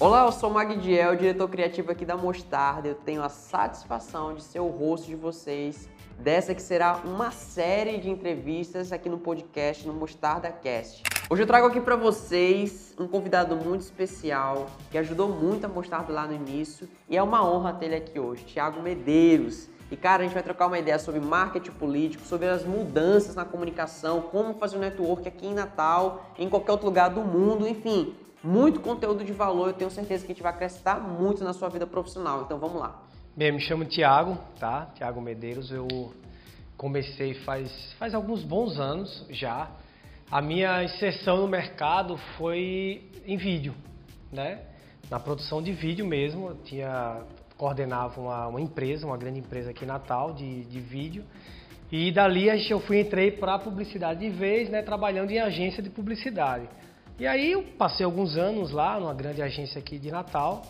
Olá, eu sou Magdiel, diretor criativo aqui da Mostarda. Eu tenho a satisfação de ser o rosto de vocês dessa que será uma série de entrevistas aqui no podcast, no Mostarda Cast. Hoje eu trago aqui para vocês um convidado muito especial que ajudou muito a Mostarda lá no início e é uma honra ter ele aqui hoje, Thiago Medeiros. E cara, a gente vai trocar uma ideia sobre marketing político, sobre as mudanças na comunicação, como fazer um network aqui em Natal, em qualquer outro lugar do mundo, enfim, muito conteúdo de valor. Eu tenho certeza que a gente vai acrescentar muito na sua vida profissional. Então vamos lá. Bem, me chamo Tiago, tá? Tiago Medeiros. Eu comecei faz, faz alguns bons anos já. A minha inserção no mercado foi em vídeo, né? Na produção de vídeo mesmo. Eu tinha, coordenava uma, uma empresa, uma grande empresa aqui em Natal de, de vídeo. E dali eu fui entrei para publicidade de vez, né? Trabalhando em agência de publicidade. E aí eu passei alguns anos lá numa grande agência aqui de Natal.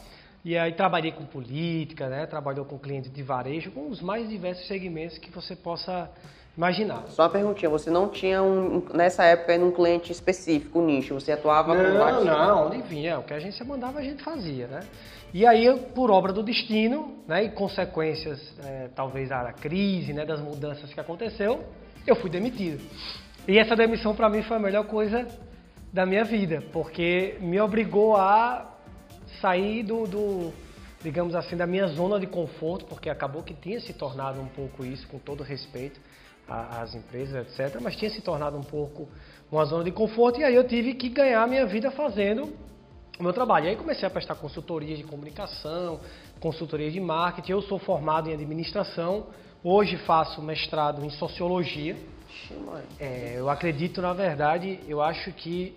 E aí trabalhei com política, né? Trabalhou com clientes de varejo, com os mais diversos segmentos que você possa imaginar. Só uma perguntinha, você não tinha um, nessa época um cliente específico, um nicho, você atuava não, com vários... Não, onde vinha, o que a agência mandava a gente fazia, né? E aí, por obra do destino, né, e consequências, é, talvez, da crise, né, das mudanças que aconteceu, eu fui demitido. E essa demissão para mim foi a melhor coisa da minha vida, porque me obrigou a sair do, do, digamos assim, da minha zona de conforto, porque acabou que tinha se tornado um pouco isso, com todo respeito às empresas, etc., mas tinha se tornado um pouco uma zona de conforto, e aí eu tive que ganhar a minha vida fazendo o meu trabalho. E aí comecei a prestar consultoria de comunicação, consultoria de marketing. Eu sou formado em administração, hoje faço mestrado em sociologia. É, eu acredito, na verdade, eu acho que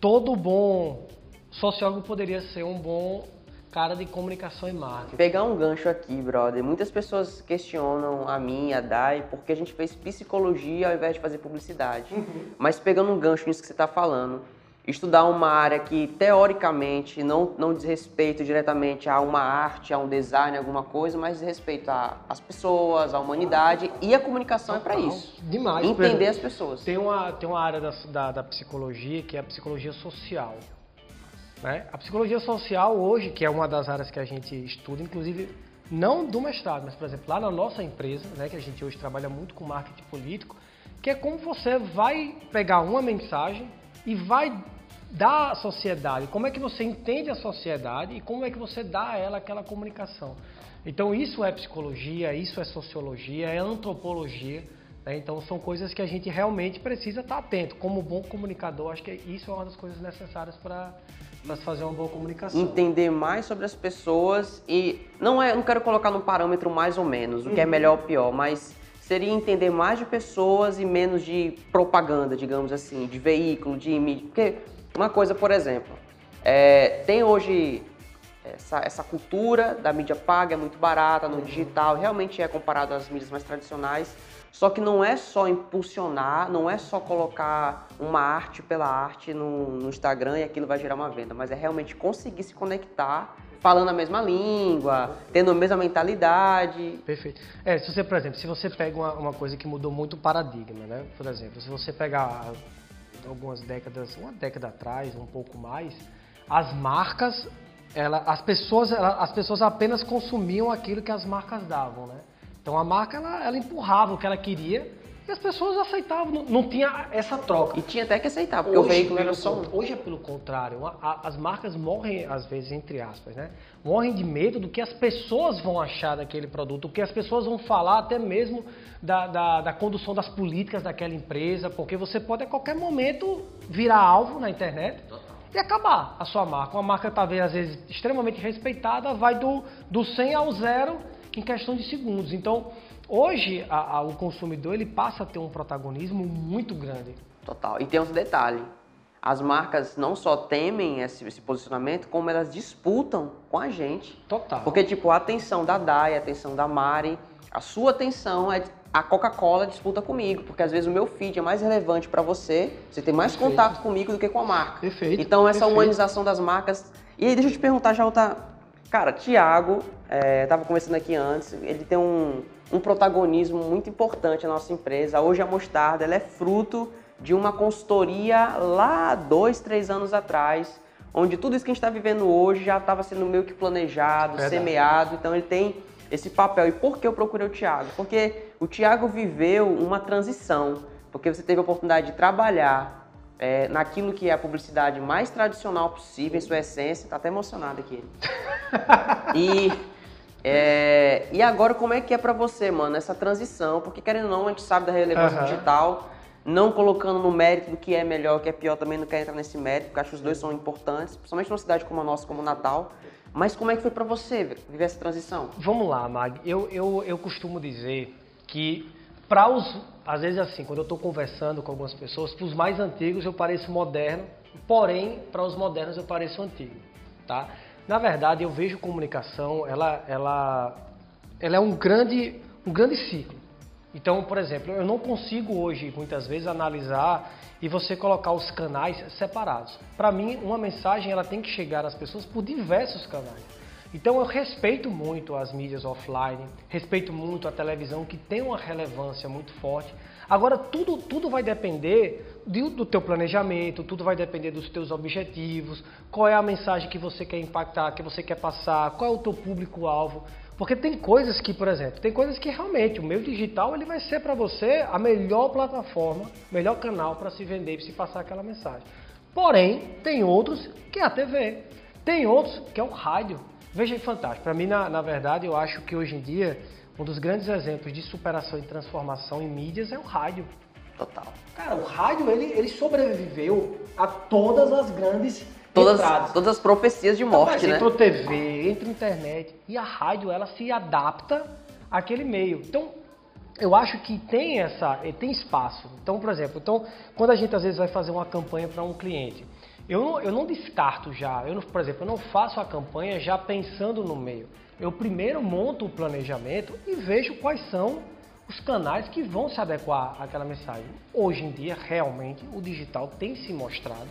todo bom sociólogo poderia ser um bom cara de comunicação e marketing. Pegar um gancho aqui, brother. Muitas pessoas questionam a mim, a Dai, porque a gente fez psicologia ao invés de fazer publicidade. Uhum. Mas pegando um gancho nisso que você está falando, estudar uma área que teoricamente não, não diz respeito diretamente a uma arte, a um design, alguma coisa, mas diz respeito às pessoas, à humanidade e a comunicação Total. é para isso. Demais. Entender as pessoas. Tem uma, tem uma área da, da, da psicologia que é a psicologia social. Né? A psicologia social hoje, que é uma das áreas que a gente estuda, inclusive não do mestrado, mas por exemplo lá na nossa empresa, né, que a gente hoje trabalha muito com marketing político, que é como você vai pegar uma mensagem e vai dar à sociedade, como é que você entende a sociedade e como é que você dá a ela aquela comunicação. Então isso é psicologia, isso é sociologia, é antropologia. Né? Então são coisas que a gente realmente precisa estar atento. Como bom comunicador, acho que isso é uma das coisas necessárias para para fazer uma boa comunicação. Entender mais sobre as pessoas e não é, não quero colocar no parâmetro mais ou menos, o que é uhum. melhor ou pior, mas seria entender mais de pessoas e menos de propaganda, digamos assim, de veículo, de mídia. Porque uma coisa, por exemplo, é, tem hoje essa, essa cultura da mídia paga, é muito barata no uhum. digital, realmente é comparado às mídias mais tradicionais. Só que não é só impulsionar, não é só colocar uma arte pela arte no, no, Instagram e aquilo vai gerar uma venda, mas é realmente conseguir se conectar falando a mesma língua, tendo a mesma mentalidade. Perfeito. É, se você, por exemplo, se você pega uma, uma coisa que mudou muito o paradigma, né? Por exemplo, se você pegar algumas décadas, uma década atrás, um pouco mais, as marcas, ela, as pessoas, ela, as pessoas apenas consumiam aquilo que as marcas davam, né? Então a marca ela, ela empurrava o que ela queria e as pessoas aceitavam, não, não tinha essa troca. E tinha até que aceitar, porque hoje, o veículo era só um. Hoje é pelo contrário, a, a, as marcas morrem, às vezes, entre aspas, né? Morrem de medo do que as pessoas vão achar daquele produto, o que as pessoas vão falar até mesmo da, da, da condução das políticas daquela empresa, porque você pode a qualquer momento virar alvo na internet. e acabar a sua marca. Uma marca talvez às vezes extremamente respeitada vai do, do 100 ao zero em questão de segundos. Então, hoje a, a, o consumidor ele passa a ter um protagonismo muito grande. Total. E tem outro detalhe. As marcas não só temem esse, esse, posicionamento, como elas disputam com a gente. Total. Porque, tipo, a atenção da Dai, a atenção da Mari, a sua atenção é a Coca-Cola disputa comigo, porque às vezes o meu feed é mais relevante para você, você tem mais Perfeito. contato comigo do que com a marca. Perfeito. Então essa Perfeito. humanização das marcas. E aí deixa eu te perguntar, já outra Cara, Tiago, estava é, conversando aqui antes, ele tem um, um protagonismo muito importante na nossa empresa. Hoje a Mostarda ela é fruto de uma consultoria lá dois, três anos atrás, onde tudo isso que a gente está vivendo hoje já estava sendo meio que planejado, Verdade. semeado. Então ele tem esse papel. E por que eu procurei o Tiago? Porque o Tiago viveu uma transição, porque você teve a oportunidade de trabalhar é, naquilo que é a publicidade mais tradicional possível, em sua essência. Tá até emocionado aqui. e, é, e agora, como é que é para você, mano, essa transição? Porque, querendo ou não, a gente sabe da relevância Aham. digital, não colocando no mérito do que é melhor, o que é pior, também não quero entrar nesse mérito, porque acho que os dois são importantes, principalmente numa cidade como a nossa, como Natal. Mas como é que foi para você viver essa transição? Vamos lá, Mag. Eu, eu, eu costumo dizer que para os. Às vezes, assim, quando eu estou conversando com algumas pessoas, para os mais antigos eu pareço moderno, porém, para os modernos eu pareço antigo. Tá? Na verdade, eu vejo comunicação, ela, ela, ela é um grande, um grande ciclo. Então, por exemplo, eu não consigo hoje, muitas vezes, analisar e você colocar os canais separados. Para mim, uma mensagem ela tem que chegar às pessoas por diversos canais. Então eu respeito muito as mídias offline, respeito muito a televisão que tem uma relevância muito forte. Agora tudo, tudo vai depender do, do teu planejamento, tudo vai depender dos teus objetivos, qual é a mensagem que você quer impactar, que você quer passar, qual é o teu público-alvo. Porque tem coisas que, por exemplo, tem coisas que realmente o meio digital ele vai ser para você a melhor plataforma, melhor canal para se vender e se passar aquela mensagem. Porém, tem outros que é a TV, tem outros que é o rádio. Veja que fantástico. Para mim, na, na verdade, eu acho que hoje em dia um dos grandes exemplos de superação e transformação em mídias é o rádio. Total. Cara, o rádio ele, ele sobreviveu a todas as grandes Todas, entradas. todas as profecias de morte, Rapaz, né? Entrou TV, entra internet e a rádio ela se adapta àquele meio. Então, eu acho que tem essa, tem espaço. Então, por exemplo, então, quando a gente às vezes vai fazer uma campanha para um cliente, eu não, eu não descarto já, eu não, por exemplo, eu não faço a campanha já pensando no meio. Eu primeiro monto o planejamento e vejo quais são os canais que vão se adequar àquela mensagem. Hoje em dia, realmente, o digital tem se mostrado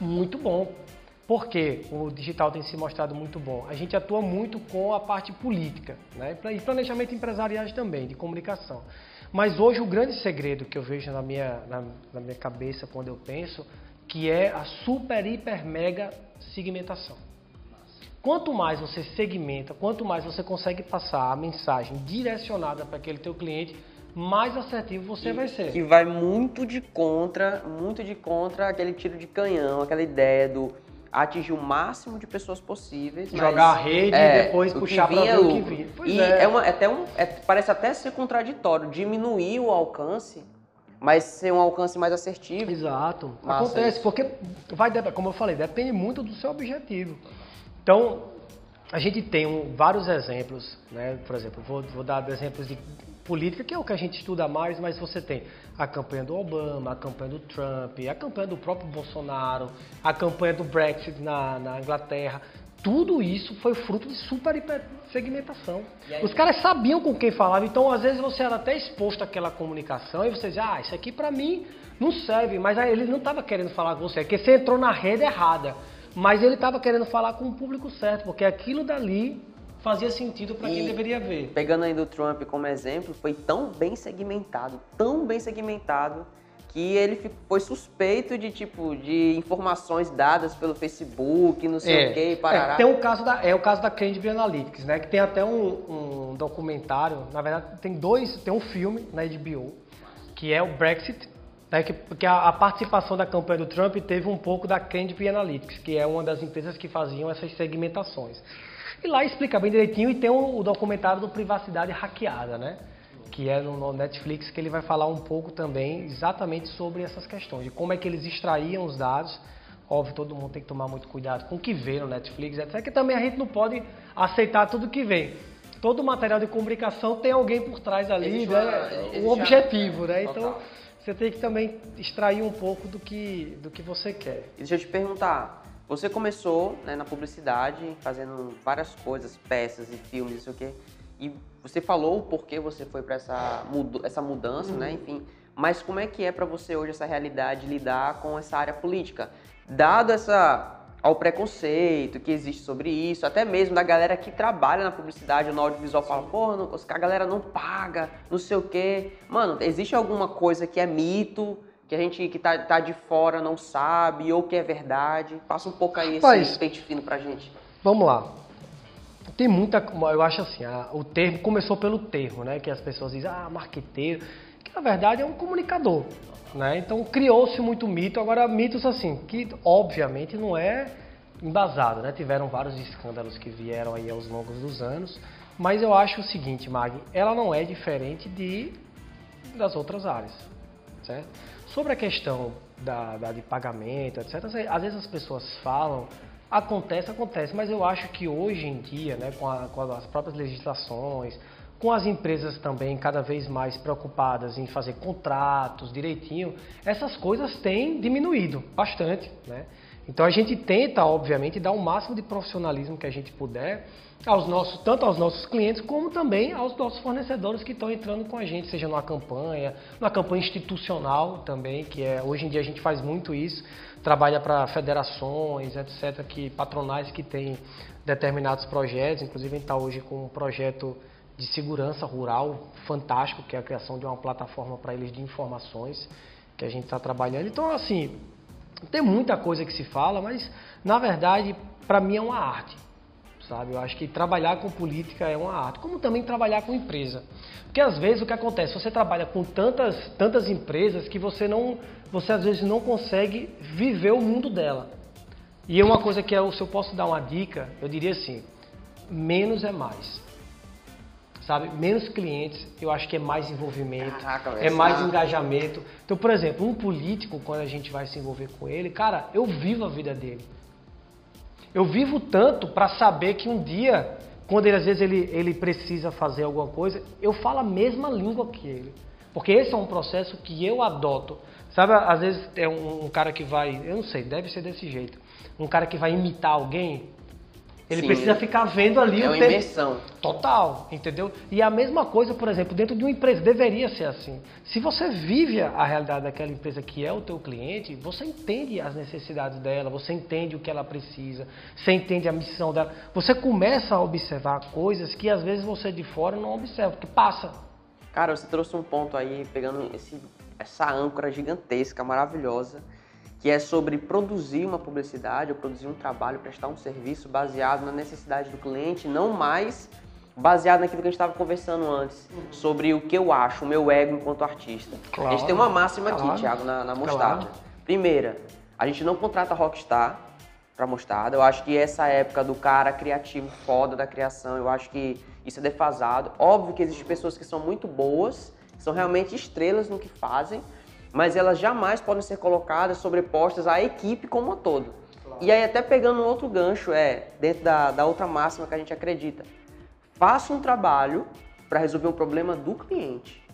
muito bom. Por que o digital tem se mostrado muito bom? A gente atua muito com a parte política né? e planejamento empresariais também, de comunicação. Mas hoje o grande segredo que eu vejo na minha, na, na minha cabeça quando eu penso, que é a super, hiper, mega segmentação. Quanto mais você segmenta, quanto mais você consegue passar a mensagem direcionada para aquele teu cliente, mais assertivo você vai ser. Que vai muito de contra, muito de contra aquele tiro de canhão, aquela ideia do atingir o máximo de pessoas possíveis. Jogar a rede é, e depois puxar para ver o que vinha. Pois e é. é uma- é até um, é- parece até ser contraditório, diminuir o alcance, mas ser um alcance mais assertivo. Exato. Massa Acontece, porque vai, como eu falei, depende muito do seu objetivo. Então, a gente tem um- vários exemplos, né? Por exemplo, vou, vou dar exemplos de política, que é o que a gente estuda mais, mas você tem a campanha do Obama, a campanha do Trump, a campanha do próprio Bolsonaro, a campanha do Brexit na, na Inglaterra. Tudo isso foi fruto de super segmentação. Os caras sabiam com quem falava, então às vezes você era até exposto àquela comunicação e você dizia, ah, isso aqui pra mim não serve, mas aí ele não estava querendo falar com você, é porque você entrou na rede errada. Mas ele estava querendo falar com o público certo, porque aquilo dali fazia sentido para quem deveria ver. Pegando ainda o Trump como exemplo, foi tão bem segmentado, tão bem segmentado, que ele foi suspeito de tipo de informações dadas pelo Facebook, não sei o que, parará. É, tem o caso da, é o caso da Cambridge Analytics, né? Que tem até um, um documentário, na verdade tem dois, tem um filme na HBO, que é o Brexit, né? Que, porque a, a participação da campanha do Trump teve um pouco da Cambridge Analytics, que é uma das empresas que faziam essas segmentações. E lá explica bem direitinho e tem o, o documentário do Privacidade Hackeada, né? Que é no, Netflix, que ele vai falar um pouco também exatamente sobre essas questões, de como é que eles extraíam os dados Óbvio, todo mundo tem que tomar muito cuidado com o que vê no Netflix, etc. Que também a gente não pode aceitar tudo que vem. Todo material de comunicação tem alguém por trás ali, Existe né? o objetivo, uma- né? Então você tem que também extrair um pouco do que, do que você quer. E deixa eu te perguntar, você começou né, na publicidade, fazendo várias coisas, peças e filmes, não sei o quê, e você falou o porquê você foi para essa, essa mudança, né, enfim, mas como é que é para você hoje essa realidade lidar com essa área política? Dado essa ao preconceito que existe sobre isso, até mesmo da galera que trabalha na publicidade, no audiovisual, fala, porra, não- a galera não paga, não sei o quê. Mano, existe alguma coisa que é mito, que a gente que tá, tá de fora não sabe ou que é verdade? Passa um pouco aí Rapaz, esse pente fino pra gente. Vamos lá. Tem muita, eu acho assim, a, o termo começou pelo termo, né? Que as pessoas dizem, ah, marqueteiro, que na verdade é um comunicador, né? Então criou-se muito mito, agora mitos assim, que obviamente não é embasado, né? Tiveram vários escândalos que vieram aí aos longos dos anos, mas eu acho o seguinte, Mag, ela não é diferente de das outras áreas, certo? Sobre a questão da, da de pagamento, etc. Às vezes as pessoas falam, acontece, acontece, mas eu acho que hoje em dia, né, com, a, com as próprias legislações, com as empresas também cada vez mais preocupadas em fazer contratos direitinho, essas coisas têm diminuído bastante, né? Então a gente tenta, obviamente, dar o máximo de profissionalismo que a gente puder aos nossos, tanto aos nossos clientes como também aos nossos fornecedores que estão entrando com a gente, seja numa campanha, numa campanha institucional também, que é hoje em dia a gente faz muito isso, trabalha para federações, etc, que patronais que têm determinados projetos, inclusive a gente está hoje com um projeto de segurança rural fantástico, que é a criação de uma plataforma para eles de informações que a gente está trabalhando. Então, assim, tem muita coisa que se fala, mas na verdade, para mim é uma arte. Sabe? Eu acho que trabalhar com política é uma arte, como também trabalhar com empresa. Porque às vezes o que acontece, você trabalha com tantas, tantas empresas que você não, você às vezes não consegue viver o mundo dela. E é uma coisa que eu, se eu posso dar uma dica, eu diria assim: menos é mais sabe? Menos clientes, eu acho que é mais envolvimento, Caraca, é mais engajamento. Então, por exemplo, um político, quando a gente vai se envolver com ele, cara, eu vivo a vida dele. Eu vivo tanto para saber que um dia, quando ele às vezes ele, ele precisa fazer alguma coisa, eu falo a mesma língua que ele. Porque esse é um processo que eu adoto. Sabe, às vezes é um, um cara que vai, eu não sei, deve ser desse jeito. Um cara que vai imitar alguém, ele Sim, precisa ficar vendo ali é o uma imersão. Total, entendeu? E a mesma coisa, por exemplo, dentro de uma empresa, deveria ser assim. Se você vive a realidade daquela empresa que é o teu cliente, você entende as necessidades dela, você entende o que ela precisa, você entende a missão dela. Você começa a observar coisas que às vezes você de fora não observa, que passa. Cara, você trouxe um ponto aí, pegando esse, essa âncora gigantesca, maravilhosa, que é sobre produzir uma publicidade ou produzir um trabalho, prestar um serviço baseado na necessidade do cliente, não mais baseado naquilo que a gente estava conversando antes, uhum. sobre o que eu acho, o meu ego enquanto artista. Claro, a gente tem uma máxima claro, aqui, Thiago, na, na Mostarda. Claro. Primeira, a gente não contrata rockstar para Mostarda. Eu acho que essa época do cara criativo foda da criação, eu acho que isso é defasado. Óbvio que existem pessoas que são muito boas, que são realmente estrelas no que fazem, mas elas jamais podem ser colocadas sobrepostas à equipe como um todo. Claro. E aí, até pegando um outro gancho, é dentro da, da outra máxima que a gente acredita: faça um trabalho para resolver um problema do cliente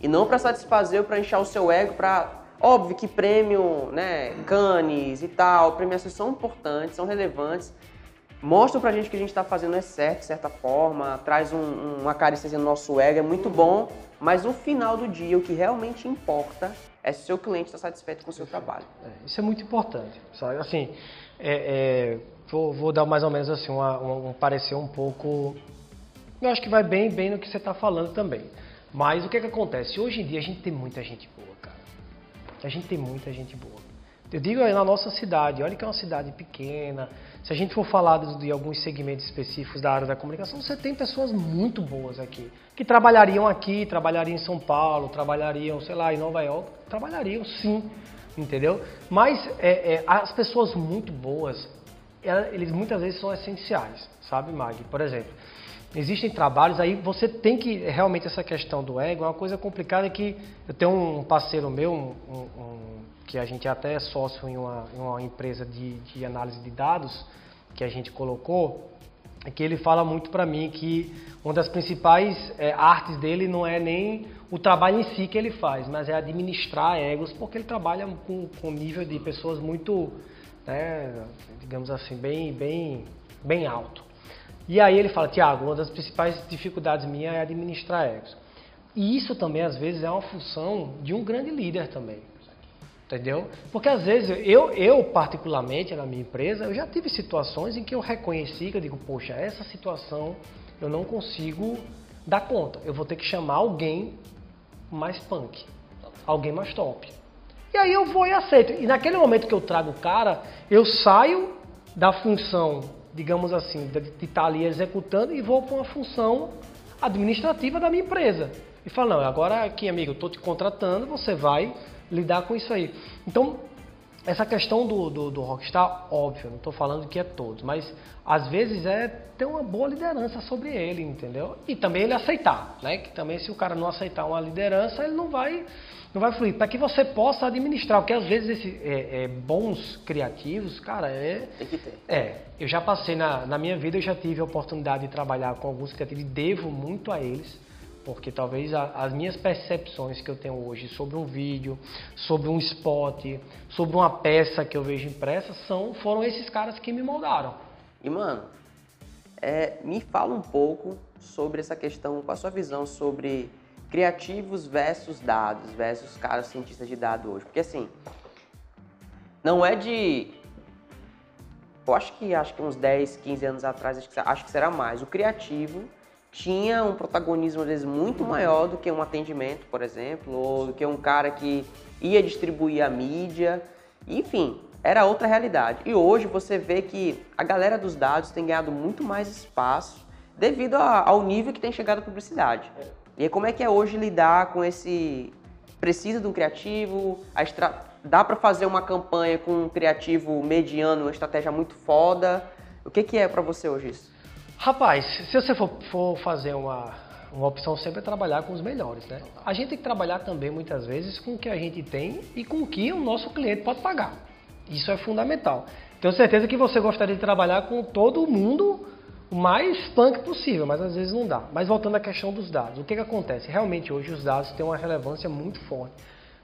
e não para satisfazer ou para inchar o seu ego para óbvio que prêmio, né, canes e tal, premiações são importantes, são relevantes, mostram pra gente que a gente está fazendo é certo, de certa forma, traz um, uma carícia no nosso ego, é muito bom, mas no final do dia o que realmente importa é se o seu cliente está satisfeito com o seu trabalho. É, isso é muito importante, sabe? Assim, é, é, vou, vou, dar mais ou menos assim uma, um, um parecer um pouco, eu acho que vai bem, bem no que você está falando também. Mas o que, é que acontece? Hoje em dia a gente tem muita gente boa, cara. A gente tem muita gente boa. Eu digo aí na nossa cidade, olha que é uma cidade pequena. Se a gente for falar de, alguns segmentos específicos da área da comunicação, você tem pessoas muito boas aqui, que trabalhariam aqui, trabalhariam em São Paulo, trabalhariam, sei lá, em Nova York, trabalhariam sim, entendeu? Mas é, é, as pessoas muito boas, eles muitas vezes são essenciais, sabe, Mag? Por exemplo, existem trabalhos aí, você tem que, realmente essa questão do ego é uma coisa complicada que eu tenho um parceiro meu, um, um que a gente até é sócio em uma, em uma empresa de, de, análise de dados que a gente colocou, é que ele fala muito para mim que uma das principais é, artes dele não é nem o trabalho em si que ele faz, mas é administrar egos, porque ele trabalha com, com nível de pessoas muito, né, digamos assim, bem, bem, bem alto. E aí ele fala, Tiago, uma das principais dificuldades minha é administrar egos. E isso também, às vezes, é uma função de um grande líder também. Entendeu? Porque às vezes eu, eu particularmente na minha empresa, eu já tive situações em que eu reconheci que eu digo, poxa, essa situação eu não consigo dar conta. Eu vou ter que chamar alguém mais punk, alguém mais top. E aí eu vou e aceito. E naquele momento que eu trago o cara, eu saio da função, digamos assim, de estar ali executando e vou para uma função administrativa da minha empresa. E falo, não, agora aqui, amigo, eu estou te contratando, você vai lidar com isso aí. Então, essa questão do, do, do rockstar, óbvio, não estou falando que é todos, mas às vezes é ter uma boa liderança sobre ele, entendeu? E também ele aceitar, né? Que também se o cara não aceitar uma liderança, ele não vai, não vai fluir. Para que você possa administrar, porque às vezes esse, é, é, bons criativos, cara, é... Tem que ter. É, eu já passei na, na minha vida, eu já tive a oportunidade de trabalhar com alguns criativos e devo muito a eles porque talvez a, as minhas percepções que eu tenho hoje sobre um vídeo, sobre um spot, sobre uma peça que eu vejo impressa, são, foram esses caras que me moldaram. E mano, é, me fala um pouco sobre essa questão, qual a sua visão sobre criativos versus dados, versus caras cientistas de dados hoje. Porque assim, não é de. Eu acho que acho que uns 10, 15 anos atrás, acho que, acho que será mais. O criativo tinha um protagonismo às vezes muito maior do que um atendimento, por exemplo, ou do que um cara que ia distribuir a mídia. Enfim, era outra realidade. E hoje você vê que a galera dos dados tem ganhado muito mais espaço devido a, ao nível que tem chegado a publicidade. E como é que é hoje lidar com esse precisa de um criativo, extra... dá para fazer uma campanha com um criativo mediano, uma estratégia muito foda. O que, que é para você hoje isso? Rapaz, se você for, for fazer uma, uma opção sempre é trabalhar com os melhores, né? A gente tem que trabalhar também muitas vezes com o que a gente tem e com o que o nosso cliente pode pagar. Isso é fundamental. Tenho certeza que você gostaria de trabalhar com todo mundo o mais punk possível, mas às vezes não dá. Mas voltando à questão dos dados, o que, que acontece? Realmente hoje os dados têm uma relevância muito forte.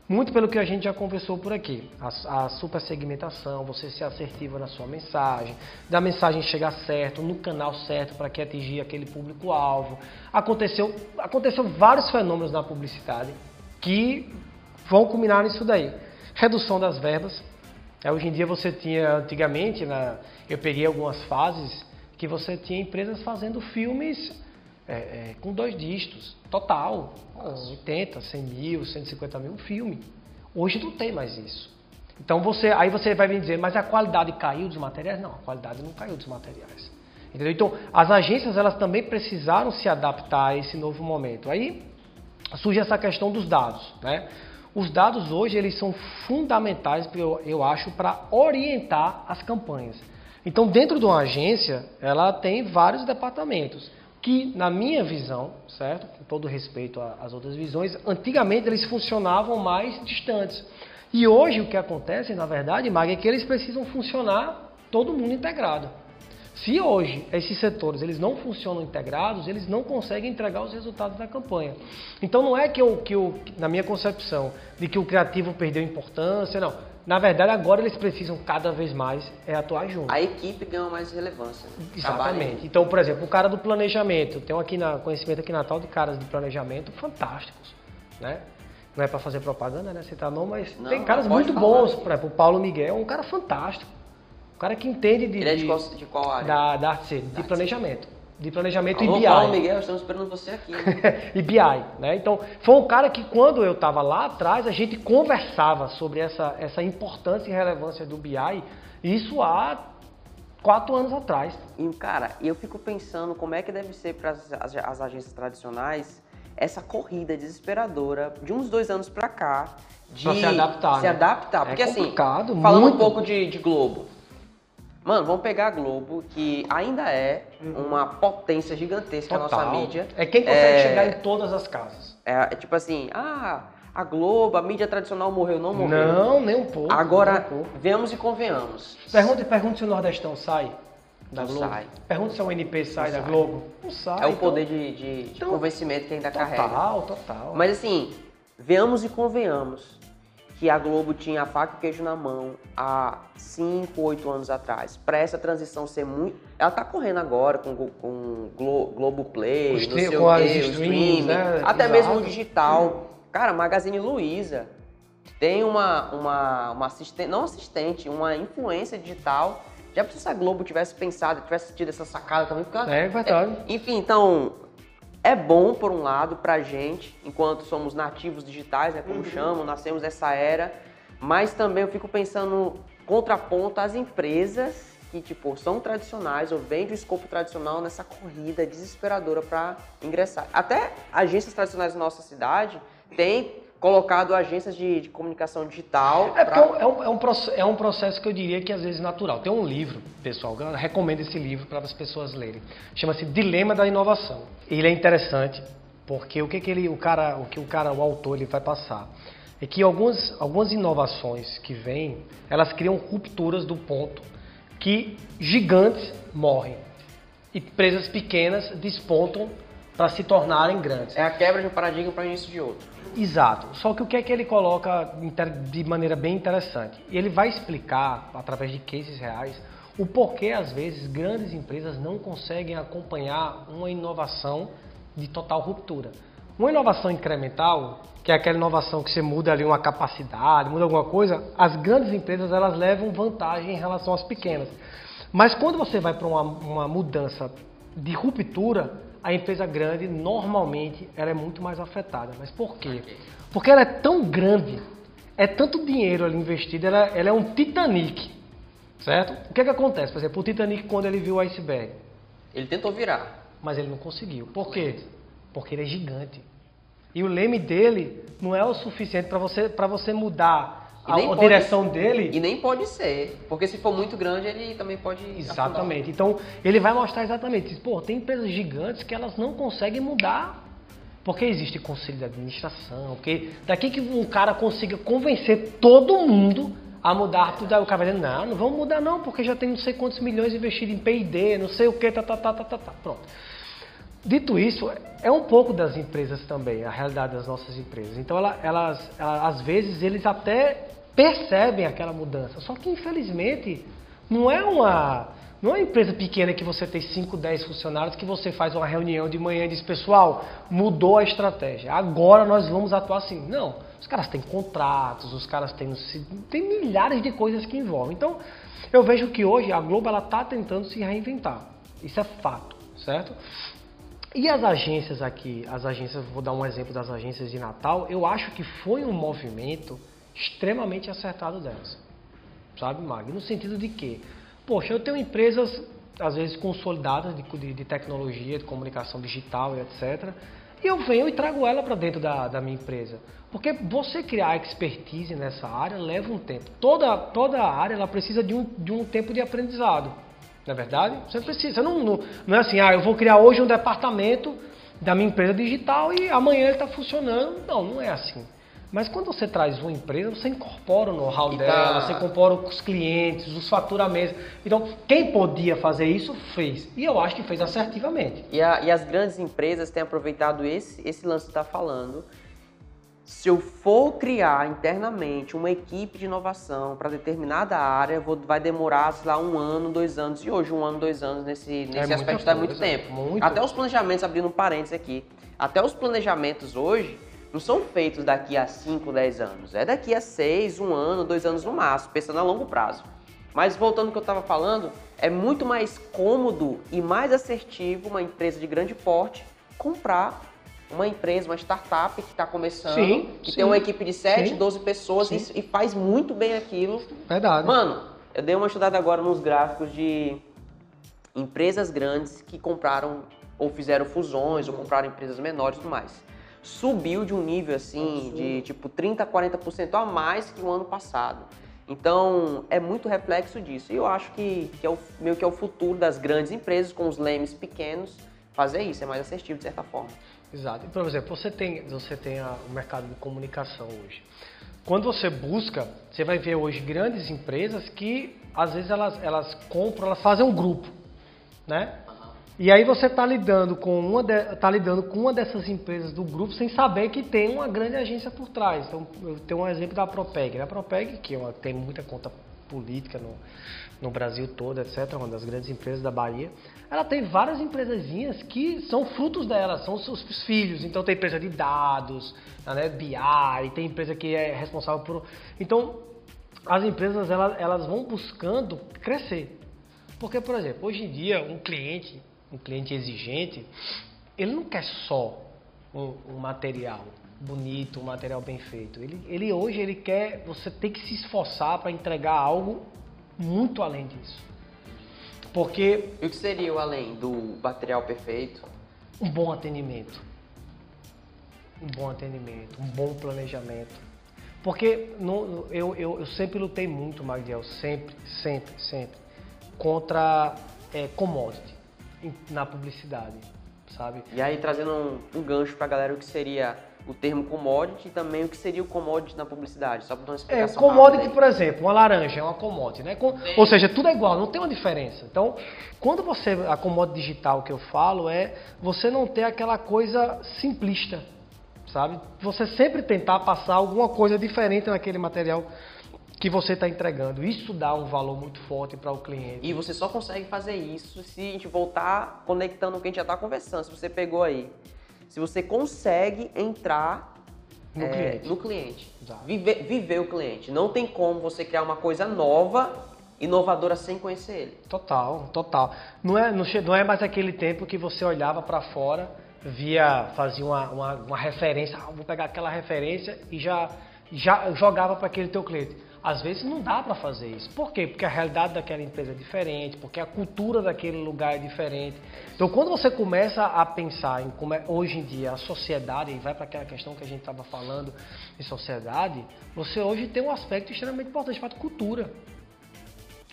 Muito pelo que a gente já conversou por aqui. A, a super segmentação, você ser assertivo na sua mensagem, da mensagem chegar certo, no canal certo para que atingir aquele público-alvo. Aconteceu, aconteceu vários fenômenos na publicidade que vão culminar nisso daí. Redução das verbas. É, hoje em dia você tinha, antigamente, na, eu peguei algumas fases que você tinha empresas fazendo filmes é, é, com dois dígitos, total, 80, 100 mil, 150 mil, um filme. Hoje não tem mais isso. Então você, aí você vai me dizer, mas a qualidade caiu dos materiais? Não, a qualidade não caiu dos materiais. Entendeu? Então as agências elas também precisaram se adaptar a esse novo momento. Aí surge essa questão dos dados, né? Os dados hoje eles são fundamentais, eu, eu acho, para orientar as campanhas. Então, dentro de uma agência, ela tem vários departamentos que, na minha visão, certo? Com todo respeito às outras visões, antigamente eles funcionavam mais distantes. E hoje o que acontece, na verdade, Mag, é que eles precisam funcionar todo mundo integrado. Se hoje esses setores eles não funcionam integrados, eles não conseguem entregar os resultados da campanha. Então não é que eu, que eu na minha concepção, de que o criativo perdeu importância, não. Na verdade, agora eles precisam cada vez mais é atuar junto. A equipe ganha mais relevância. Exatamente. Então, por exemplo, o cara do planejamento, tem aqui na conhecimento aqui na Natal de caras de planejamento fantásticos, né? Não é para fazer propaganda, né? Citar não, mas não, tem caras muito bons. Por exemplo, o Paulo Miguel é um cara fantástico. Um cara que entende de. Ele é de, qual, de qual área? Da, da arte, de planejamento de planejamento Alô, e BI. Paulo Miguel, estamos esperando você aqui. e BI, né? Então, foi um cara que quando eu estava lá atrás, a gente conversava sobre essa, essa importância e relevância do BI, isso há quatro anos atrás. E, cara, eu fico pensando como é que deve ser para as, as, as agências tradicionais essa corrida desesperadora de uns dois anos para cá de pra se adaptar. Se né? adaptar. É Porque assim, falando muito. um pouco de, de Globo. Mano, vamos pegar a Globo, que ainda é uhum. uma potência gigantesca Total. na nossa mídia. É quem consegue é... chegar em todas as casas. É, é, tipo assim, ah, a Globo, a mídia tradicional morreu, não morreu. Não, nem um pouco. Agora, um pouco. vemos e convenhamos. Pergunte, pergunte se o Nordestão sai da não Globo. Sai. Pergunte se o NP sai não da sai. Globo. Não sai. É o então... poder de, de, de então, convencimento que ainda total, carrega. Total, total. Mas assim, vemos e convenhamos que a Globo tinha a faca e o queijo na mão há 5, 8 anos atrás. Para essa transição ser muito. Ela tá correndo agora com, com Glo, Globo Play, Os não sei com o quê, o streaming, né? até Exato. mesmo o digital. Cara, Magazine Luiza tem uma, uma, uma assistente, não assistente, uma influência digital. Já se a Globo tivesse pensado, tivesse tido essa sacada também, porque é verdade. É, enfim, então é bom, por um lado, para a gente, enquanto somos nativos digitais, né, como uhum. chamam, nascemos nessa era, Mas também eu fico pensando contraponto às empresas que tipo são tradicionais ou vendem o escopo tradicional nessa corrida desesperadora para ingressar. Até agências tradicionais da nossa cidade têm colocado agências de, de comunicação digital. É, pra... é, um, é, um, é um processo que eu diria que às vezes natural. Tem um livro, pessoal, eu recomendo esse livro para as pessoas lerem. Chama-se Dilema da Inovação. Ele é interessante porque o que, que ele, o cara, o que o cara, o autor, ele vai passar é que algumas, algumas inovações que vêm, elas criam rupturas do ponto que gigantes morrem e empresas pequenas despontam para se tornarem grandes. É a quebra de um paradigma para o início de outro. Exato. Só que o que é que ele coloca de maneira bem interessante? Ele vai explicar, através de cases reais, o porquê, às vezes, grandes empresas não conseguem acompanhar uma inovação de total ruptura. Uma inovação incremental, que é aquela inovação que você muda ali uma capacidade, muda alguma coisa, as grandes empresas elas levam vantagem em relação às pequenas. Mas quando você vai para uma, uma mudança de ruptura, a empresa grande normalmente ela é muito mais afetada. Mas por quê? Porque ela é tão grande, é tanto dinheiro ali investido, ela, ela é um Titanic, certo? O que é que acontece? Por exemplo, o Titanic quando ele viu o iceberg, ele tentou virar, mas ele não conseguiu. Por quê? Porque ele é gigante. E o leme dele não é o suficiente para você, você mudar a, a direção dele. E nem pode ser, porque se for muito grande, ele também pode. Exatamente. Afundar. Então, ele vai mostrar exatamente Pô, tem empresas gigantes que elas não conseguem mudar. Porque existe conselho de administração, porque daqui que um cara consiga convencer todo mundo a mudar tudo, aí o cara vai dizer, não, não vamos mudar não, porque já tem não sei quantos milhões investidos em P&D, não sei o que, tá, tá, tá, tá, tá, tá. Pronto. Dito isso, é um pouco das empresas também, a realidade das nossas empresas. Então, ela, elas, elas, às vezes, eles até percebem aquela mudança. Só que, infelizmente, não é uma, não é uma empresa pequena que você tem 5, 10 funcionários que você faz uma reunião de manhã e diz, pessoal, mudou a estratégia, agora nós vamos atuar assim. Não, os caras têm contratos, os caras têm, têm milhares de coisas que envolvem. Então, eu vejo que hoje a Globo está tentando se reinventar. Isso é fato, certo? E as agências aqui, as agências, vou dar um exemplo das agências de Natal, eu acho que foi um movimento extremamente acertado delas. Sabe, Mag? No sentido de que, poxa, eu tenho empresas, às vezes, consolidadas de, de, de tecnologia, de comunicação digital e etc. E eu venho e trago ela para dentro da, da minha empresa. Porque você criar expertise nessa área leva um tempo. Toda, toda área ela precisa de um, de um tempo de aprendizado. Não é verdade? Você precisa. Não, não, não é assim, ah, eu vou criar hoje um departamento da minha empresa digital e amanhã ele está funcionando. Não, não é assim. Mas quando você traz uma empresa, você incorpora o know-how tá... dela, você incorpora os clientes, os faturamentos. Então, quem podia fazer isso, fez. E eu acho que fez assertivamente. E, a, e as grandes empresas têm aproveitado esse, esse lance que está falando se eu for criar internamente uma equipe de inovação para determinada área, vou, vai demorar, sei lá, um ano, dois anos. E hoje, um ano, dois anos nesse, nesse é aspecto dá muito tempo. Muito. Até os planejamentos, abrindo um parênteses aqui, até os planejamentos hoje não são feitos daqui a 5, 10 anos. É daqui a 6, um ano, dois anos no máximo, pensando a longo prazo. Mas voltando ao que eu estava falando, é muito mais cômodo e mais assertivo uma empresa de grande porte comprar uma empresa, uma startup que está começando, sim, que sim, tem uma equipe de 7, sim, 12 pessoas e, e, faz muito bem aquilo. Verdade. Mano, eu dei uma estudada agora nos gráficos de empresas grandes que compraram ou fizeram fusões ou compraram empresas menores e tudo mais. Subiu de um nível assim de tipo 30, 40% a mais que o ano passado. Então, é muito reflexo disso. E eu acho que, que é o, meio que é o futuro das grandes empresas com os lemes pequenos fazer isso, é mais assertivo de certa forma. Exato. Por exemplo, você tem, você tem a, o mercado de comunicação hoje. Quando você busca, você vai ver hoje grandes empresas que às vezes elas, elas compram, elas fazem um grupo, né? E aí você está lidando com uma de, tá lidando com uma dessas empresas do grupo sem saber que tem uma grande agência por trás. Então eu tenho um exemplo da Propeg. A Propeg que é uma, tem muita conta política no, no Brasil todo, etc., uma das grandes empresas da Bahia, ela tem várias empresazinhas que são frutos dela, são seus filhos. Então tem empresa de dados, né, BI, tem empresa que é responsável por. Então as empresas elas, elas vão buscando crescer. Porque, por exemplo, hoje em dia um cliente, um cliente exigente, ele não quer só um, um material. bonito, um material bem feito. Ele, ele hoje ele quer, você tem que se esforçar para entregar algo muito além disso. Porque E o que seria o além do material perfeito? um bom atendimento, um bom atendimento, um bom planejamento. Porque no- eu, eu, eu sempre lutei muito, Magdiel, sempre, sempre, sempre, contra é, commodity na publicidade, sabe? E aí trazendo um, um gancho pra galera o que seria o termo commodity e também o que seria o commodity na publicidade, só pra dar uma É, explicação commodity, rápida por exemplo, uma laranja é uma commodity, né? Com- ou seja, tudo é igual, não tem uma diferença. Então, quando você, a commodity digital que eu falo é você não ter aquela coisa simplista, sabe? Você sempre tentar passar alguma coisa diferente naquele material que você está entregando. Isso dá um valor muito forte para o cliente. E você só consegue fazer isso se a gente voltar conectando o que a gente já está conversando. Se você pegou aí. Se você consegue entrar No é, cliente. no cliente. Viver, viver o cliente. Não tem como você criar uma coisa nova, inovadora, sem conhecer ele. Total, total. Não é, não é mais aquele tempo que você olhava para fora, via, fazia uma, uma, uma referência, ah, vou pegar aquela referência e já, já jogava para aquele teu cliente. Às vezes não dá para fazer isso. Por quê? Porque a realidade daquela empresa é diferente, porque a cultura daquele lugar é diferente. Então, quando você começa a pensar em como é hoje em dia a sociedade, e vai para aquela questão que a gente estava falando em sociedade, você hoje tem um aspecto extremamente importante chamado cultura.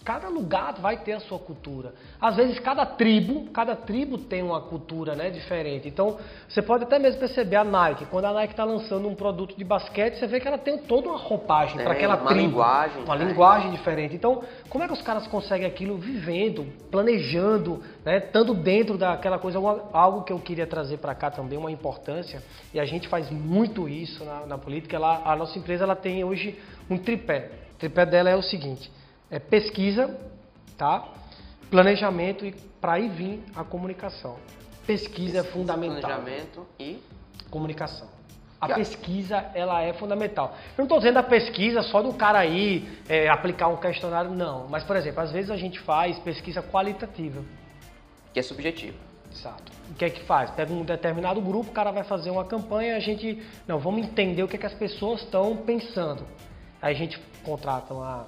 Cada lugar vai ter a sua cultura. Às vezes cada tribo, cada tribo tem uma cultura, né, diferente. Então você pode até mesmo perceber a Nike. Quando a Nike está lançando um produto de basquete, você vê que ela tem toda uma roupagem para aquela uma tribo, linguagem uma diferente. linguagem diferente. Então como é que os caras conseguem aquilo vivendo, planejando, né, estando dentro daquela coisa? Algo que eu queria trazer para cá também uma importância e a gente faz muito isso na, na política. Ela, a nossa empresa ela tem hoje um tripé. O tripé dela é o seguinte é pesquisa, tá? Planejamento e para aí vir a comunicação. Pesquisa é fundamental. Planejamento e. Comunicação. A Que a- pesquisa ela é fundamental. Eu não estou dizendo a pesquisa só do cara aí é, aplicar um questionário, não. Mas, por exemplo, às vezes a gente faz pesquisa qualitativa. que é subjetivo. Exato. O que é que faz? Pega um determinado grupo, o cara vai fazer uma campanha, a gente, não, vamos entender o que, é que as pessoas estão pensando. Aí a gente contrata uma,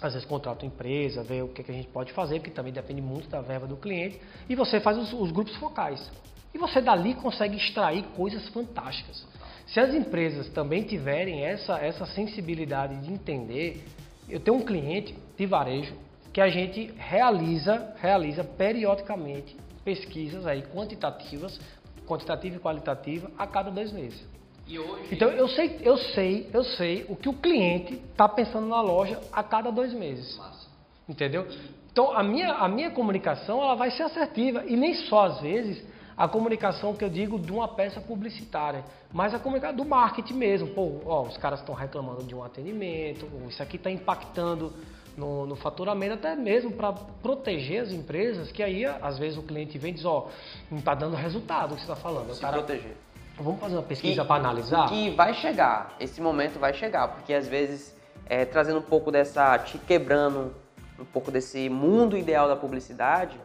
às vezes contrata empresa, vê o que, é que a gente pode fazer, porque também depende muito da verba do cliente, e você faz os, os grupos focais. E você dali consegue extrair coisas fantásticas. Se as empresas também tiverem essa, essa sensibilidade de entender, eu tenho um cliente de varejo que a gente realiza, realiza periodicamente pesquisas aí quantitativas, quantitativa e qualitativa, a cada dois meses. Hoje. Então eu sei, eu sei, eu sei o que o cliente está pensando na loja a cada dois meses. Massa. Entendeu? Então a minha, a minha comunicação ela vai ser assertiva e nem só às vezes a comunicação que eu digo de uma peça publicitária, mas a comunicação do marketing mesmo. Pô, ó, os caras estão reclamando de um atendimento, isso aqui está impactando no, no faturamento, até mesmo para proteger as empresas, que aí às vezes o cliente vem e diz, ó, não está dando resultado o que você está falando. Se cara, proteger. Vamos fazer uma pesquisa para analisar? Que vai chegar, esse momento vai chegar, porque às vezes, é, trazendo um pouco dessa, te quebrando um pouco desse mundo ideal da publicidade,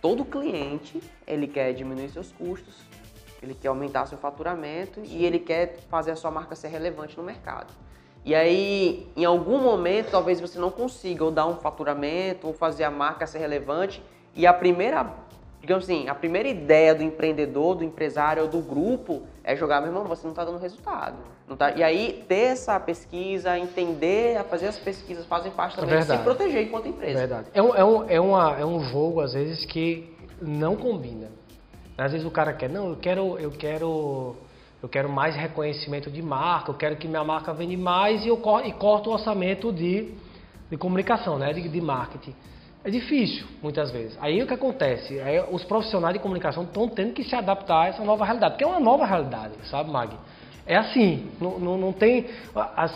todo cliente, ele quer diminuir seus custos, ele quer aumentar seu faturamento e ele quer fazer a sua marca ser relevante no mercado. E aí, em algum momento, talvez você não consiga ou dar um faturamento ou fazer a marca ser relevante e a primeira digamos assim, a primeira ideia do empreendedor, do empresário ou do grupo é jogar, meu irmão, você não está dando resultado. Não tá... E aí, ter essa pesquisa, entender, fazer as pesquisas fazem parte também de se proteger enquanto empresa. Verdade. É um, é, um, é, uma, é um jogo, às vezes, que não combina. Às vezes o cara quer, não, eu quero, eu quero, eu quero mais reconhecimento de marca, eu quero que minha marca vende mais e eu cor- e corto o orçamento de, de comunicação, né, de, de marketing. É difícil, muitas vezes. Aí o que acontece? Aí os profissionais de comunicação estão tendo que se adaptar a essa nova realidade, porque é uma nova realidade, sabe, Mag? É assim, não, não, não tem.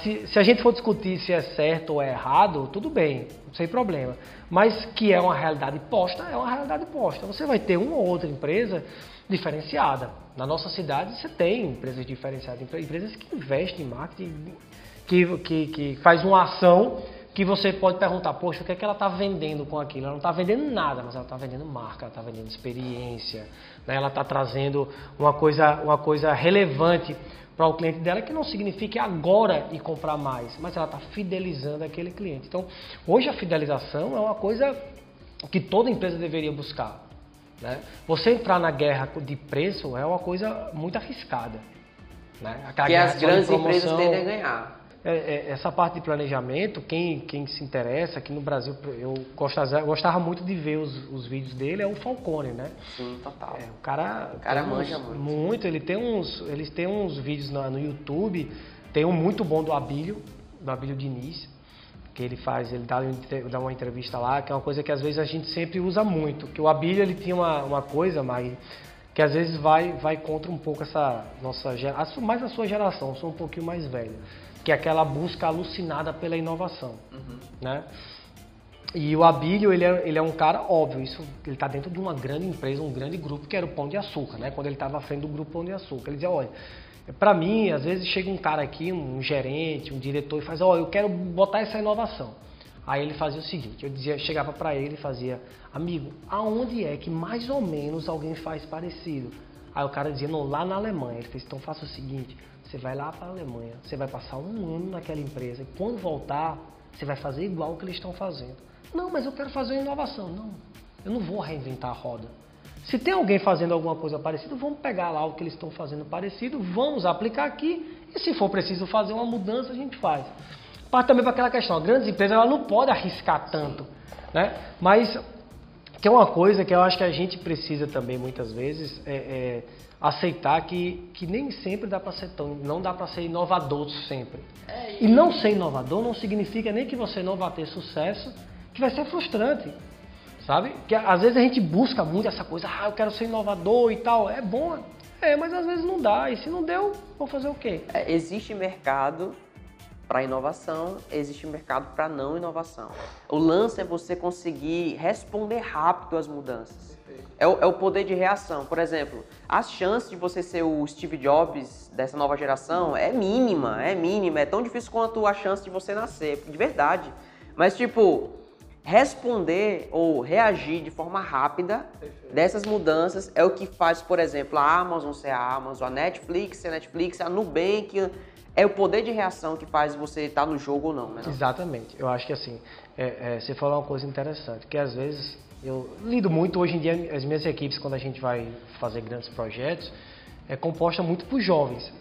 Se, se a gente for discutir se é certo ou é errado, tudo bem, sem problema. Mas que é uma realidade posta, é uma realidade posta. Você vai ter uma ou outra empresa diferenciada. Na nossa cidade você tem empresas diferenciadas, empre- empresas que investem em marketing, que, que, que faz uma ação que você pode perguntar, poxa, o que é que ela está vendendo com aquilo? Ela não está vendendo nada, mas ela está vendendo marca, ela está vendendo experiência, né? ela está trazendo uma coisa, uma coisa relevante para o cliente dela, que não signifique agora e comprar mais, mas ela está fidelizando aquele cliente. Então, hoje a fidelização é uma coisa que toda empresa deveria buscar. Né? Você entrar na guerra de preço é uma coisa muito arriscada. Né? que as grandes empresas tendem a ganhar. É, é, essa parte de planejamento, quem, quem se interessa, aqui no Brasil, eu gostava, gostava muito de ver os, os, vídeos dele, é o Falcone, né? Sim, total. É, o cara, o cara manja uns, muito. Muito, ele tem uns, eles têm uns vídeos no, no YouTube, tem um muito bom do Abílio, do Abílio Diniz, que ele faz, ele dá, dá uma entrevista lá, que é uma coisa que às vezes a gente sempre usa muito, que o Abílio ele tinha uma, uma coisa, mas que às vezes vai, vai contra um pouco essa nossa geração, mais a sua geração, eu sou um pouquinho mais velho que é aquela busca alucinada pela inovação, uhum. né? E o Abílio, ele é, ele é um cara óbvio, isso, ele está dentro de uma grande empresa, um grande grupo, que era o Pão de Açúcar, né? Quando ele estava à frente do grupo Pão de Açúcar. Ele dizia, olha, para mim, às vezes chega um cara aqui, um gerente, um diretor, e faz, olha, eu quero botar essa inovação. Aí ele fazia o seguinte, eu dizia, chegava para ele e fazia, amigo, aonde é que mais ou menos alguém faz parecido? Aí o cara dizia, não, lá na Alemanha. Ele fez, então faça o seguinte, você vai lá para a Alemanha, você vai passar um ano naquela empresa e quando voltar, você vai fazer igual o que eles estão fazendo. Não, mas eu quero fazer uma inovação. Não, eu não vou reinventar a roda. Se tem alguém fazendo alguma coisa parecida, vamos pegar lá o que eles estão fazendo parecido, vamos aplicar aqui e se for preciso fazer uma mudança, a gente faz. Parte também para aquela questão, grandes empresas ela não pode arriscar tanto, né? Mas que é uma coisa que eu acho que a gente precisa também muitas vezes é, é aceitar que, que nem sempre dá para ser tão, não dá para ser inovador sempre. É, e... e não ser inovador não significa nem que você não vai ter sucesso, que vai ser frustrante. Sabe? Que às vezes a gente busca muito essa coisa, ah, eu quero ser inovador e tal. É bom, é, mas às vezes não dá. E se não deu, vou fazer o quê? É, existe mercado para inovação, existe mercado para não inovação. O lance é você conseguir responder rápido às mudanças. É o, é o, poder de reação. Por exemplo, as chances de você ser o Steve Jobs dessa nova geração é mínima, é mínima. É tão difícil quanto a chance de você nascer, de verdade. Mas, tipo, responder ou reagir de forma rápida dessas mudanças é o que faz, por exemplo, a Amazon ser a Amazon, a Netflix ser a Netflix, a Nubank. É o poder de reação que faz você estar no jogo ou não, né? Exatamente. Eu acho que assim, é, é, você falou uma coisa interessante, que às vezes eu lido muito hoje em dia, as minhas equipes, quando a gente vai fazer grandes projetos, é composta muito por jovens.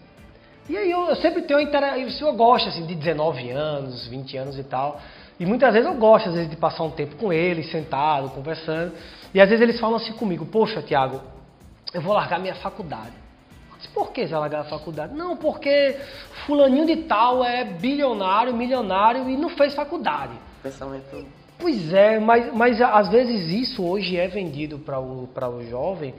E aí eu, eu sempre tenho interesse, eu gosto assim, de 19 anos, 20 anos e tal. E muitas vezes eu gosto, às vezes, de passar um tempo com eles, sentado, conversando. E às vezes eles falam assim comigo, poxa, Tiago, eu vou largar minha faculdade. Por que você largar a faculdade? Não, porque fulaninho de tal é bilionário, milionário e não fez faculdade. Pensamento Pois é, mas, mas às vezes isso hoje é vendido para o, o jovem.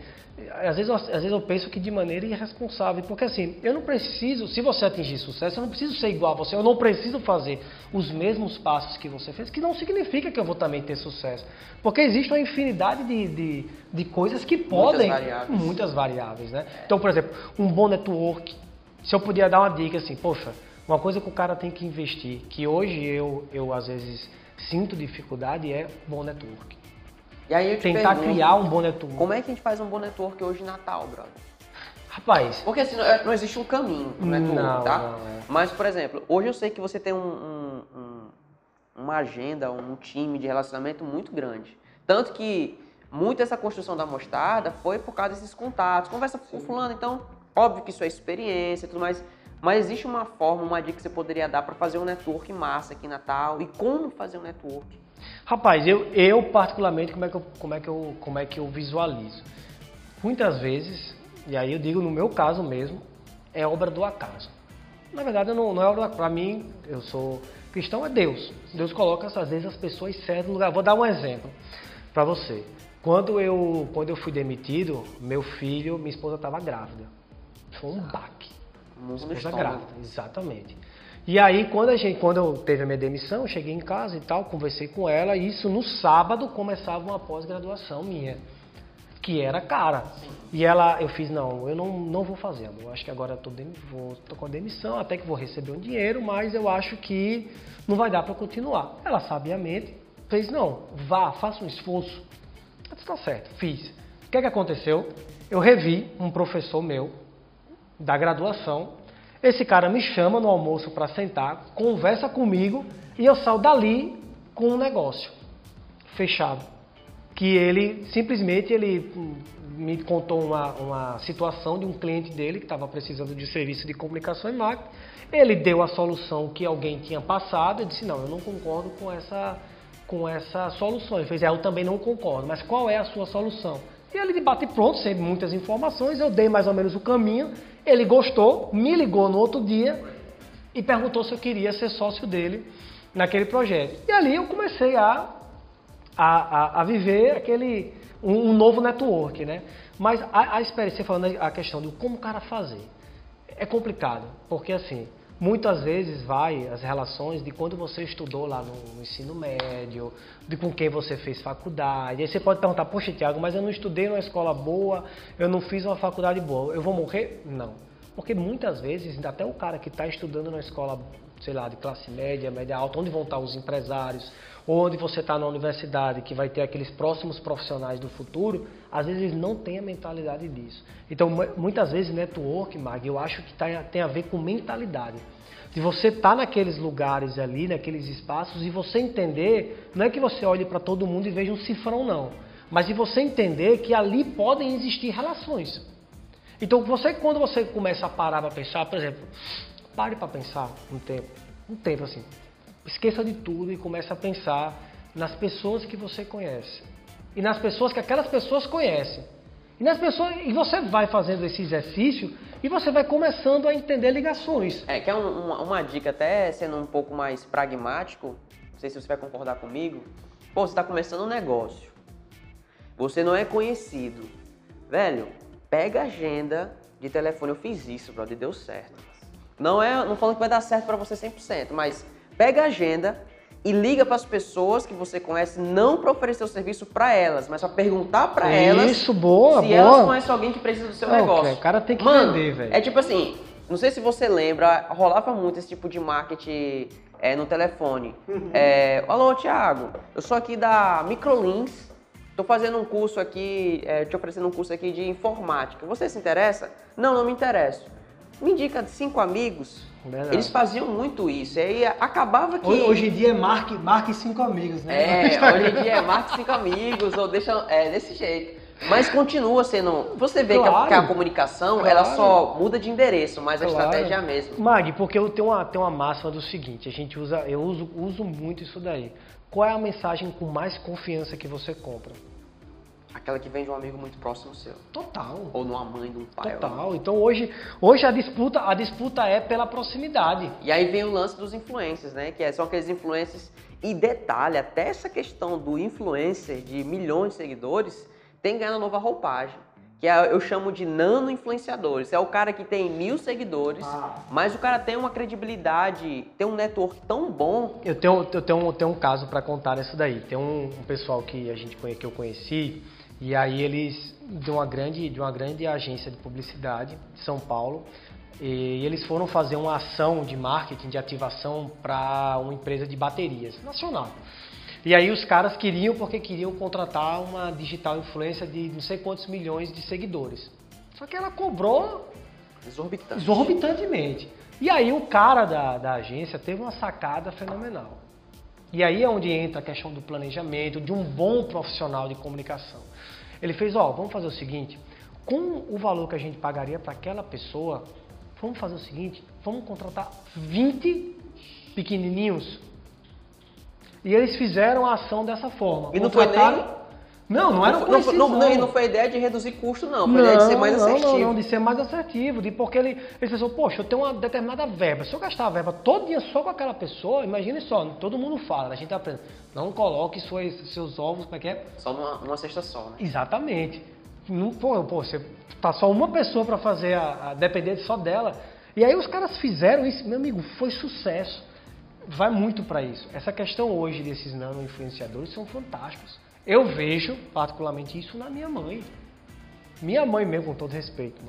Às vezes, às vezes eu penso que de maneira irresponsável, porque assim, eu não preciso, se você atingir sucesso, eu não preciso ser igual a você, eu não preciso fazer os mesmos passos que você fez, que não significa que eu vou também ter sucesso. Porque existe uma infinidade de, de, de coisas que podem. Muitas variáveis. Muitas variáveis, né? Então, por exemplo, um bom network. Se eu puder dar uma dica assim, poxa, uma coisa que o cara tem que investir, que hoje eu, eu às vezes sinto dificuldade é bom network. E aí eu Tentar pergunto, criar um bom network. Como é que a gente faz um bom network hoje em Natal, brother? Rapaz. Porque assim, não existe um caminho pro network, não, tá? Não, é. Mas, por exemplo, hoje eu sei que você tem um, um, um, uma agenda, um time de relacionamento muito grande. Tanto que muito essa construção da mostarda foi por causa desses contatos. Conversa com fulano, então, óbvio que isso é experiência e tudo mais. Mas existe uma forma, uma dica que você poderia dar para fazer um network massa aqui em Natal e como fazer um network? Rapaz, eu, eu particularmente, como é, que eu, como, é que eu, como é que eu visualizo? Muitas vezes, e aí eu digo no meu caso mesmo, é obra do acaso. Na verdade, não, não é obra para mim, eu sou cristão, é Deus. Deus coloca às vezes as pessoas certas no lugar. Vou dar um exemplo para você. Quando eu, quando eu fui demitido, meu filho, minha esposa estava grávida. Foi um baque. Esposa grávida, exatamente. E aí, quando, a gente, quando eu teve a minha demissão, eu cheguei em casa e tal, conversei com ela, e isso no sábado começava uma pós-graduação minha, que era cara. E ela, eu fiz, não, eu não, não vou fazer. Eu acho que agora eu tô, vou, tô com a demissão, até que vou receber um dinheiro, mas eu acho que não vai dar para continuar. Ela sabiamente fez, não, vá, faça um esforço. Eu disse, tá certo, fiz. O que, é que aconteceu? Eu revi um professor meu, da graduação, Esse cara me chama no almoço para sentar, conversa comigo e eu saio dali com um negócio fechado. Que ele simplesmente ele me contou uma, uma situação de um cliente dele que estava precisando de serviço de comunicação e marketing. Ele deu a solução que alguém tinha passado e disse: Não, eu não concordo com essa, com essa solução. Ele fez: é, Eu também não concordo, mas qual é a sua solução? E ele de bate pronto, sem muitas informações, eu dei mais ou menos o caminho. Ele gostou, me ligou no outro dia e perguntou se eu queria ser sócio dele naquele projeto. E ali eu comecei a, a, a, a viver aquele um, um, novo network, né? Mas a, a experiência, falando a questão de como o cara fazer, é complicado, porque assim, muitas vezes vai as relações de quando você estudou lá no ensino médio, de com quem você fez faculdade. Aí você pode perguntar, poxa, Tiago, mas eu não estudei numa escola boa, eu não fiz uma faculdade boa, eu vou morrer? Não. Porque muitas vezes, até o cara que está estudando na escola, sei lá, de classe média, média alta, onde vão estar os empresários, onde você está na universidade, que vai ter aqueles próximos profissionais do futuro, às vezes não têm a mentalidade disso. Então, muitas vezes, network, Mag, eu acho que tá, tem a ver com mentalidade. De você estar tá naqueles lugares ali, naqueles espaços, e você entender, não é que você olhe para todo mundo e veja um cifrão, não. Mas de você entender que ali podem existir relações. Então, você quando você começa a parar para pensar, por exemplo, pare para pensar um tempo, um tempo assim, esqueça de tudo e comece a pensar nas pessoas que você conhece e nas pessoas que aquelas pessoas conhecem. E nas pessoas e você vai fazendo esse exercício e você vai começando a entender ligações. É, que é um, uma, uma dica até sendo um pouco mais pragmático, não sei se você vai concordar comigo. Pô, você está começando um negócio. Você não é conhecido. Velho, Pega a agenda de telefone. Eu fiz isso, brother, deu certo. Não é, não falando que vai dar certo para você 100%, mas pega a agenda e liga para as pessoas que você conhece, não para oferecer o serviço para elas, mas para perguntar para elas isso, boa, se boa. elas conhecem alguém que precisa do seu negócio. O cara tem que Mano, vender, velho. É tipo assim, não sei se você lembra, rolava muito esse tipo de marketing é, no telefone. Uhum. É, Alô, Thiago, eu sou aqui da Microlinks Estou fazendo um curso aqui, é, te oferecendo um curso aqui de informática. Você se interessa? Não, não me interesso. Me indica cinco amigos. Verdade. Eles faziam muito isso. E aí acabava que. Hoje em dia é marque, marque cinco amigos, né? É, hoje em dia é marque cinco amigos, ou deixa. É desse jeito. Mas continua sendo. Você vê claro, que, a, que, a, comunicação claro. ela só muda de endereço, mas claro. a estratégia é a mesma. Mag, porque eu tenho uma, tenho uma máxima do seguinte: a gente usa, eu uso, uso muito isso daí. Qual é a mensagem com mais confiança que você compra? Aquela que vem de um amigo muito próximo seu. Total. Ou numa mãe de um pai. Total. Então hoje, hoje a disputa, a disputa é pela proximidade. E aí vem o lance dos influencers, né? Que é, são aqueles influencers. E detalhe, até essa questão do influencer de milhões de seguidores tem ganhando nova roupagem. Que é, eu chamo de nano influenciadores. É o cara que tem mil seguidores, ah. mas o cara tem uma credibilidade, tem um network tão bom. Eu tenho, eu tenho, eu tenho um caso para contar isso daí. Tem um, um pessoal que a gente que eu conheci e aí eles de uma grande de uma grande agência de publicidade de São Paulo e eles foram fazer uma ação de marketing de ativação para uma empresa de baterias nacional. E aí os caras queriam porque queriam contratar uma digital influência de não sei quantos milhões de seguidores. Só que ela cobrou Exorbitante. exorbitantemente. E aí o cara da, da agência teve uma sacada fenomenal. E aí é onde entra a questão do planejamento, de um bom profissional de comunicação. Ele fez, ó, vamos fazer o seguinte, com o valor que a gente pagaria para aquela pessoa, vamos fazer o seguinte, vamos contratar 20 pequenininhos. E eles fizeram a ação dessa forma. E não foi nem não, não era não, não, não, não, e não foi a ideia de reduzir custo, não. Foi a ideia de ser mais assertivo. Não, não, de ser mais assertivo. De, porque ele, ele pensou, poxa, eu tenho uma determinada verba. Se eu gastar a verba todo dia só com aquela pessoa, imagine só, todo mundo fala, a gente aprende. Não coloque suas, seus ovos, como é que é? Só numa, numa cesta só, né? Exatamente. Não, pô, pô, você tá só uma pessoa para fazer, a, a depender só dela. E aí os caras fizeram isso, meu amigo, foi sucesso. Vai muito para isso. Essa questão hoje desses nano influenciadores são fantásticos. Eu vejo particularmente isso na minha mãe. Minha mãe mesmo, com todo respeito.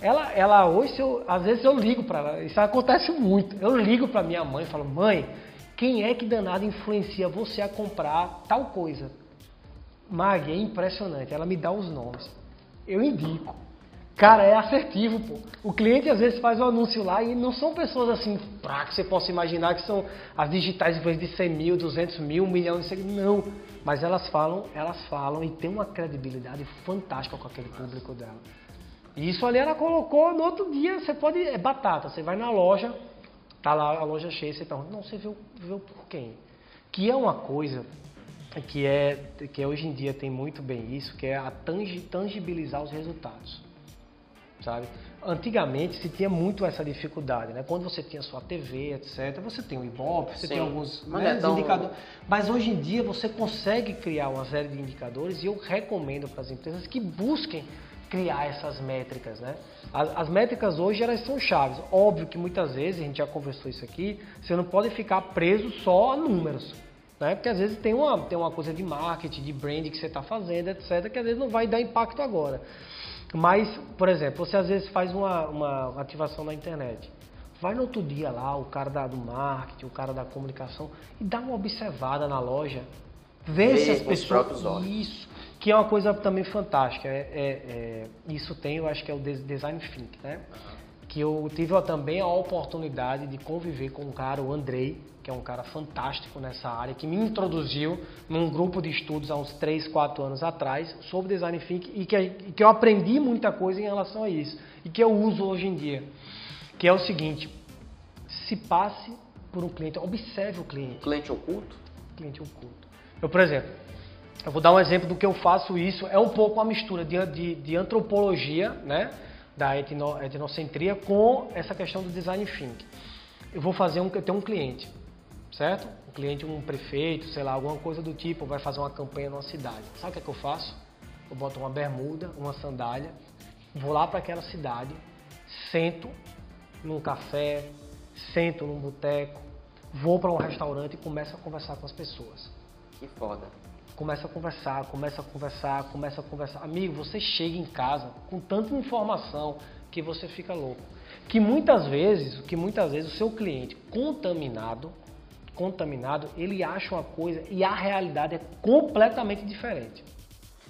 Ela, ela hoje, eu, às vezes eu ligo para ela, isso acontece muito. Eu ligo para minha mãe e falo, mãe, quem é que danado influencia você a comprar tal coisa? Mag, é impressionante. Ela me dá os nomes. Eu indico. Cara, é assertivo, pô. O cliente às vezes faz um anúncio lá e não são pessoas assim, pra que você possa imaginar que são as digitais influências de 100 mil, 200 mil, 1 milhão de seguidores. Não. Mas elas falam, elas falam e tem uma credibilidade fantástica com aquele público dela. E isso ali ela colocou no outro dia, você pode. É batata, você vai na loja, tá lá a loja cheia, você pergunta, não, você viu, viu por quem? Que é uma coisa que é que hoje em dia tem muito bem isso, que é a tangibilizar os resultados sabe? Antigamente se tinha muito essa dificuldade, né? Quando você tinha sua TV, etc, você tem o Ibope, você Sim. tem alguns né, é tão... indicadores. Mas hoje em dia você consegue criar uma série de indicadores e eu recomendo para as empresas que busquem criar essas métricas, né? As, as, métricas hoje elas são chaves. Óbvio que muitas vezes a gente já conversou isso aqui, você não pode ficar preso só a números, né? Porque às vezes tem uma tem uma coisa de marketing, de branding que você está fazendo, etc, que às vezes não vai dar impacto agora. Mas, por exemplo, você às vezes faz uma, uma ativação na internet. Vai no outro dia lá, o cara da, do marketing, o cara da comunicação, e dá uma observada na loja. Vê, Vê se as pessoas. Isso, que é uma coisa também fantástica. É, é, é, isso tem, eu acho que é o design think, né? Uhum. Que eu tive também a oportunidade de conviver com um cara, o Andrei, que é um cara fantástico nessa área, que me introduziu num grupo de estudos há uns 3, 4 anos atrás sobre design thinking e que, e que eu aprendi muita coisa em relação a isso e que eu uso hoje em dia, que é o seguinte, se passe por um cliente, observe o cliente. Cliente oculto? Cliente oculto. Eu, por exemplo, eu vou dar um exemplo do que eu faço isso, é um pouco uma mistura de, de, de antropologia, né, da etno, etnocentria com essa questão do design thinking. Eu vou fazer um, eu tenho um cliente, certo? O cliente, um prefeito, sei lá, alguma coisa do tipo, vai fazer uma campanha numa cidade. Sabe o que, é que eu faço? Eu boto uma bermuda, uma sandália, vou lá para aquela cidade, sento num café, sento num boteco, vou para um restaurante e começo a conversar com as pessoas. Que foda. Começa a conversar, começa a conversar, começa a conversar. Amigo, você chega em casa com tanta informação que você fica louco. Que muitas vezes, que muitas vezes o seu cliente contaminado, contaminado, ele acha uma coisa e a realidade é completamente diferente.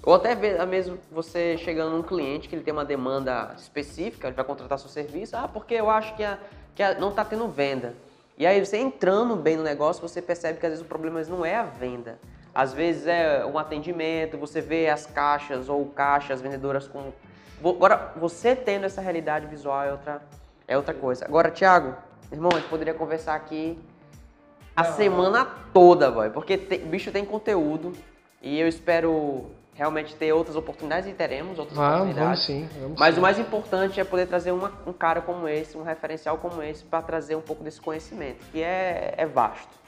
Ou até mesmo você chegando num cliente que ele tem uma demanda específica, ele vai contratar seu serviço, ah, porque eu acho que, a, que a, não está tendo venda. E aí você entrando bem no negócio, você percebe que às vezes o problema não é a venda. Às vezes é um atendimento, você vê as caixas ou caixas vendedoras com. Agora, você tendo essa realidade visual é outra, é outra coisa. Agora, Thiago, irmão, a gente poderia conversar aqui a semana toda, boy, porque o bicho tem conteúdo e eu espero realmente ter outras oportunidades e teremos outras vamos, oportunidades. Vamos sim, vamos Mas sim. o mais importante é poder trazer uma, um cara como esse, um referencial como esse, para trazer um pouco desse conhecimento, que é, é vasto.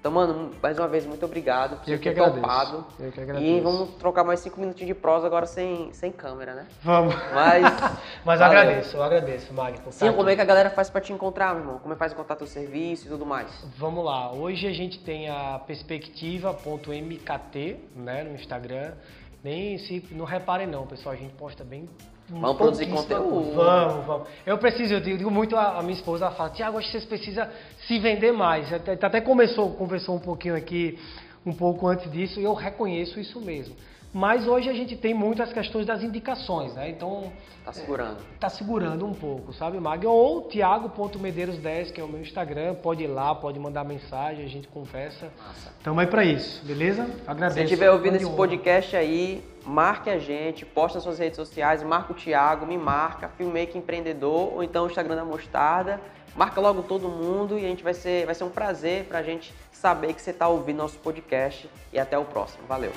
Então, mano, mais uma vez, muito obrigado por ter topado. Eu que agradeço. E vamos trocar mais cinco minutinhos de prosa agora sem, sem câmera, né? Vamos. Mas. Mas eu agradeço, eu agradeço, Magno. Sim, como é que a galera faz para te encontrar, meu irmão? Como é que faz encontrar teu serviço e tudo mais? Vamos lá. Hoje a gente tem a perspectiva.mkt, né, no Instagram. Nem se. Não reparem não, pessoal. A gente posta bem Vamos produzir conteúdo. Vamos, vamos. Eu preciso, eu digo muito a, a minha esposa, ela fala, Tiago, acho que vocês precisam se vender mais. Até, até começou, conversou um pouquinho aqui, um pouco antes disso, e eu reconheço isso mesmo. Mas hoje a gente tem muitas questões das indicações, né? Então. Tá segurando. É, tá segurando um pouco, sabe, Mag? Ou Thiago.medeiros10, que é o meu Instagram, pode ir lá, pode mandar mensagem, a gente conversa. Massa. Tamo aí pra isso, beleza? Agradeço. Se estiver ouvindo esse podcast aí, marque a gente, posta nas suas redes sociais, marca o Thiago, me marca, Filmmaker Empreendedor, ou então o Instagram da Mostarda. Marca logo todo mundo e a gente vai ser, vai ser um prazer pra gente saber que você está ouvindo nosso podcast. E até o próximo. Valeu!